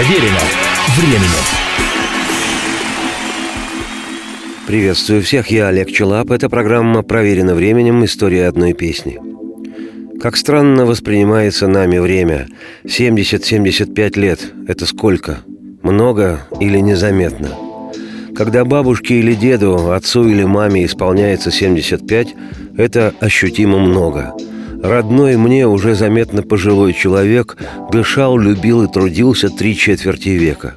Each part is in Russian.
Проверено временем. Приветствую всех, я Олег Челап. Это программа «Проверено временем. История одной песни». Как странно воспринимается нами время. 70-75 лет – это сколько? Много или незаметно? Когда бабушке или деду, отцу или маме исполняется 75, это ощутимо много. Родной мне уже заметно пожилой человек дышал, любил и трудился три четверти века.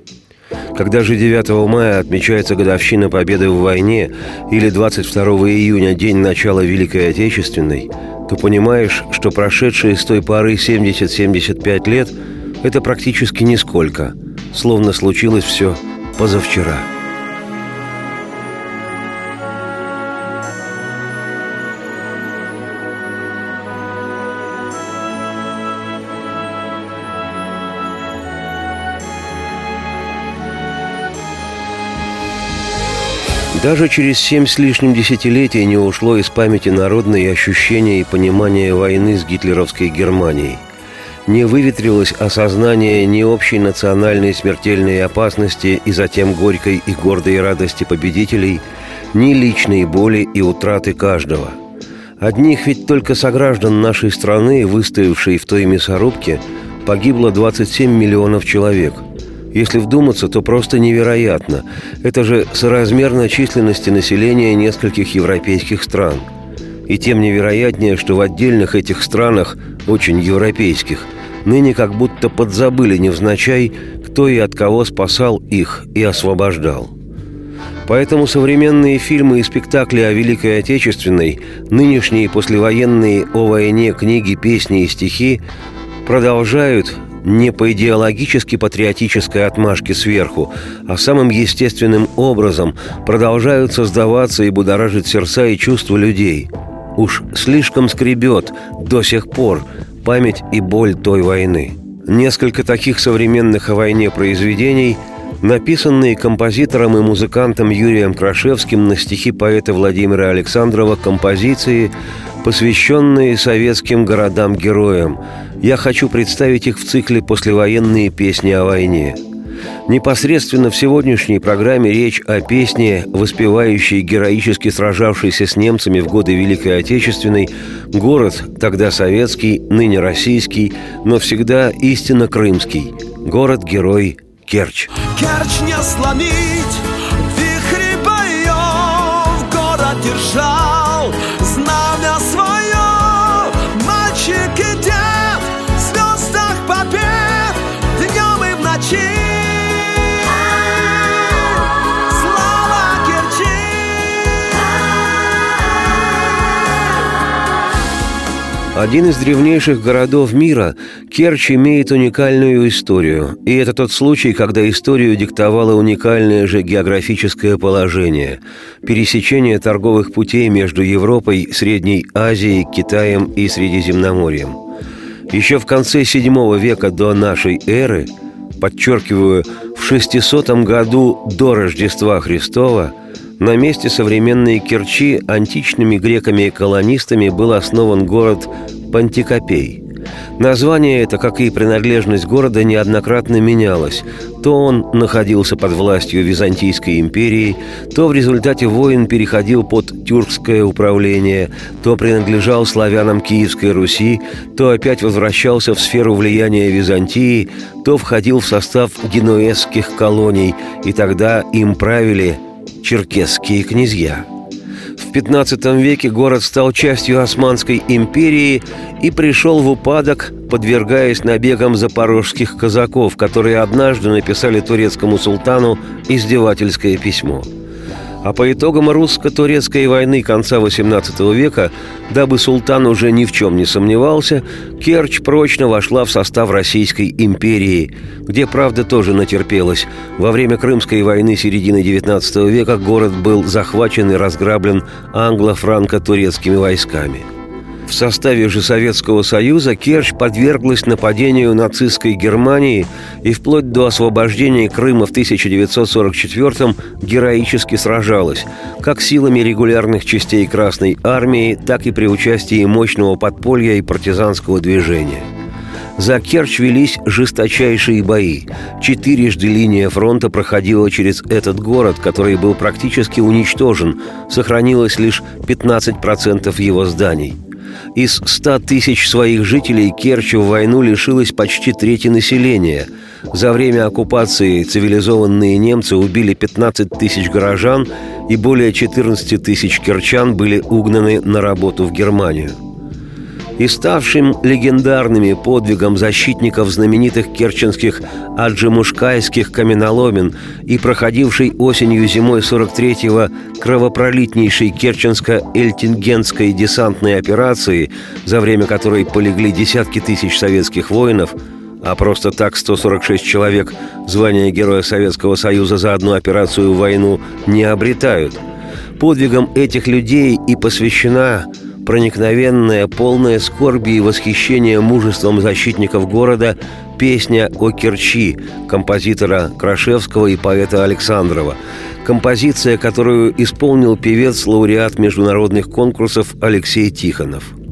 Когда же 9 мая отмечается годовщина Победы в войне или 22 июня день начала Великой Отечественной, то понимаешь, что прошедшие с той поры 70-75 лет – это практически нисколько, словно случилось все позавчера – Даже через семь с лишним десятилетий не ушло из памяти народные ощущения и понимание войны с гитлеровской Германией. Не выветрилось осознание ни общей национальной смертельной опасности и затем горькой и гордой радости победителей, ни личной боли и утраты каждого. Одних ведь только сограждан нашей страны, выстоявшей в той мясорубке, погибло 27 миллионов человек – если вдуматься, то просто невероятно. Это же соразмерно численности населения нескольких европейских стран. И тем невероятнее, что в отдельных этих странах, очень европейских, ныне как будто подзабыли невзначай, кто и от кого спасал их и освобождал. Поэтому современные фильмы и спектакли о Великой Отечественной, нынешние послевоенные о войне книги, песни и стихи продолжают не по идеологически патриотической отмашке сверху, а самым естественным образом продолжают создаваться и будоражить сердца и чувства людей. Уж слишком скребет до сих пор память и боль той войны. Несколько таких современных о войне произведений – написанные композитором и музыкантом Юрием Крашевским на стихи поэта Владимира Александрова композиции, посвященные советским городам-героям. Я хочу представить их в цикле «Послевоенные песни о войне». Непосредственно в сегодняшней программе речь о песне, воспевающей героически сражавшийся с немцами в годы Великой Отечественной, город, тогда советский, ныне российский, но всегда истинно крымский, город-герой Керчь. Керчь не сломить, вихри боев, город держал Один из древнейших городов мира, Керчь имеет уникальную историю. И это тот случай, когда историю диктовало уникальное же географическое положение – пересечение торговых путей между Европой, Средней Азией, Китаем и Средиземноморьем. Еще в конце VII века до нашей эры, подчеркиваю, в 600 году до Рождества Христова – на месте современной Керчи античными греками-колонистами был основан город Пантикопей. Название это, как и принадлежность города, неоднократно менялось. То он находился под властью Византийской империи, то в результате войн переходил под тюркское управление, то принадлежал славянам Киевской Руси, то опять возвращался в сферу влияния Византии, то входил в состав генуэзских колоний, и тогда им правили черкесские князья. В XV веке город стал частью Османской империи и пришел в упадок, подвергаясь набегам запорожских казаков, которые однажды написали турецкому султану издевательское письмо – а по итогам русско-турецкой войны конца XVIII века, дабы султан уже ни в чем не сомневался, Керчь прочно вошла в состав Российской империи, где, правда, тоже натерпелась. Во время Крымской войны середины XIX века город был захвачен и разграблен англо-франко-турецкими войсками – в составе же Советского Союза Керчь подверглась нападению нацистской Германии и вплоть до освобождения Крыма в 1944-м героически сражалась, как силами регулярных частей Красной Армии, так и при участии мощного подполья и партизанского движения. За Керчь велись жесточайшие бои. Четырежды линия фронта проходила через этот город, который был практически уничтожен. Сохранилось лишь 15% его зданий. Из 100 тысяч своих жителей Керчь в войну лишилась почти трети населения. За время оккупации цивилизованные немцы убили 15 тысяч горожан, и более 14 тысяч керчан были угнаны на работу в Германию и ставшим легендарными подвигом защитников знаменитых керченских аджимушкайских каменоломен и проходившей осенью-зимой 43-го кровопролитнейшей керченско-эльтингенской десантной операции, за время которой полегли десятки тысяч советских воинов, а просто так 146 человек звания Героя Советского Союза за одну операцию в войну не обретают. Подвигом этих людей и посвящена проникновенная, полная скорби и восхищения мужеством защитников города песня о Керчи композитора Крашевского и поэта Александрова. Композиция, которую исполнил певец-лауреат международных конкурсов Алексей Тихонов –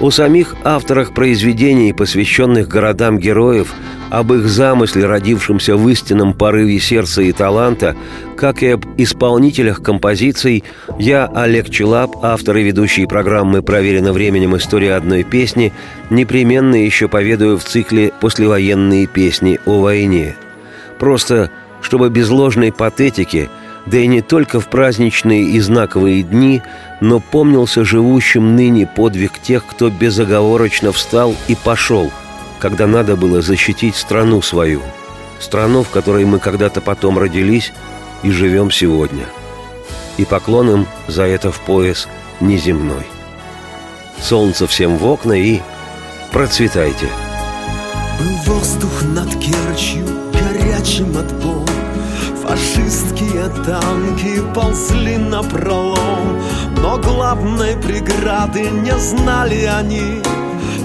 о самих авторах произведений, посвященных городам героев, об их замысле, родившемся в истинном порыве сердца и таланта, как и об исполнителях композиций, я, Олег Челап, автор и ведущий программы «Проверено временем. История одной песни», непременно еще поведаю в цикле «Послевоенные песни о войне». Просто, чтобы без ложной патетики – да и не только в праздничные и знаковые дни, но помнился живущим ныне подвиг тех, кто безоговорочно встал и пошел, когда надо было защитить страну свою, страну, в которой мы когда-то потом родились и живем сегодня. И поклон им за это в пояс неземной. Солнце всем в окна и процветайте. Был воздух над Керчью горячим от боя Фашистские танки ползли на пролом Но главной преграды не знали они.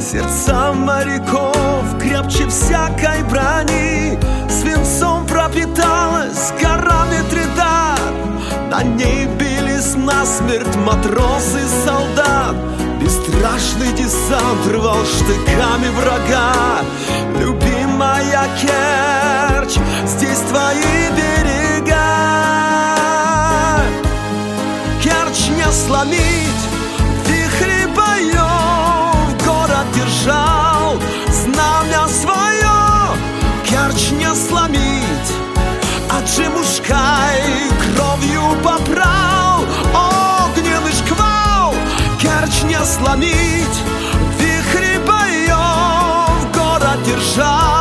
Сердца моряков крепче всякой брони Свинцом пропиталась гора Митридат На ней бились насмерть матросы солдат. Бесстрашный десант рвал штыками врага. Любимая Керчь, здесь твои берега. Керчь не сломить, вихри боев Город держал знамя свое Керчь не сломить, Джимушкай кровью поправ Огненный шквал. Керчь не сломить, держал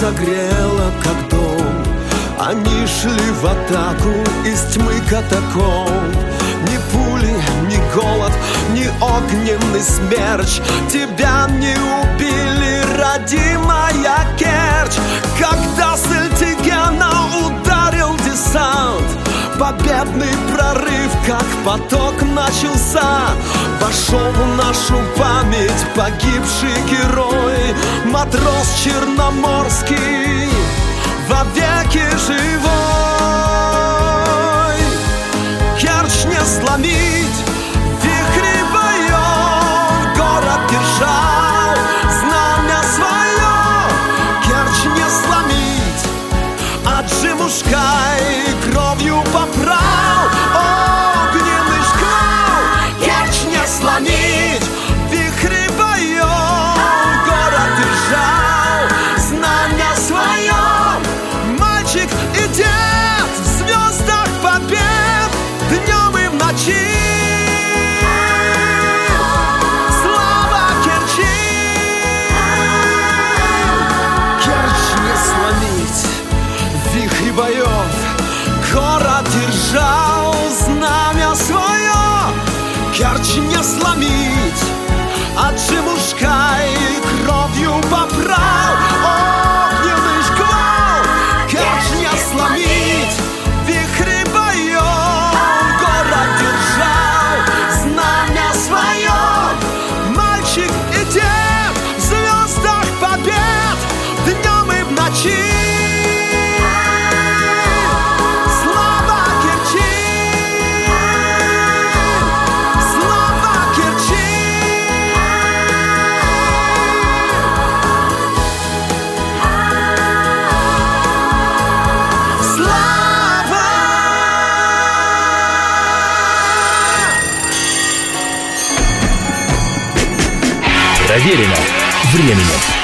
согрело, как дом. Они шли в атаку из тьмы катакомб Ни пули, ни голод, ни огненный смерч. Тебя не убили, родимая Керчь. Когда с Эльтигена ударил десант Победный прорыв, как поток начался Вошел в нашу память погибший герой Матрос Черноморский, вовеки живой боев Город держал знамя свое Керчь не сломить А Чемушкай Проверено временем.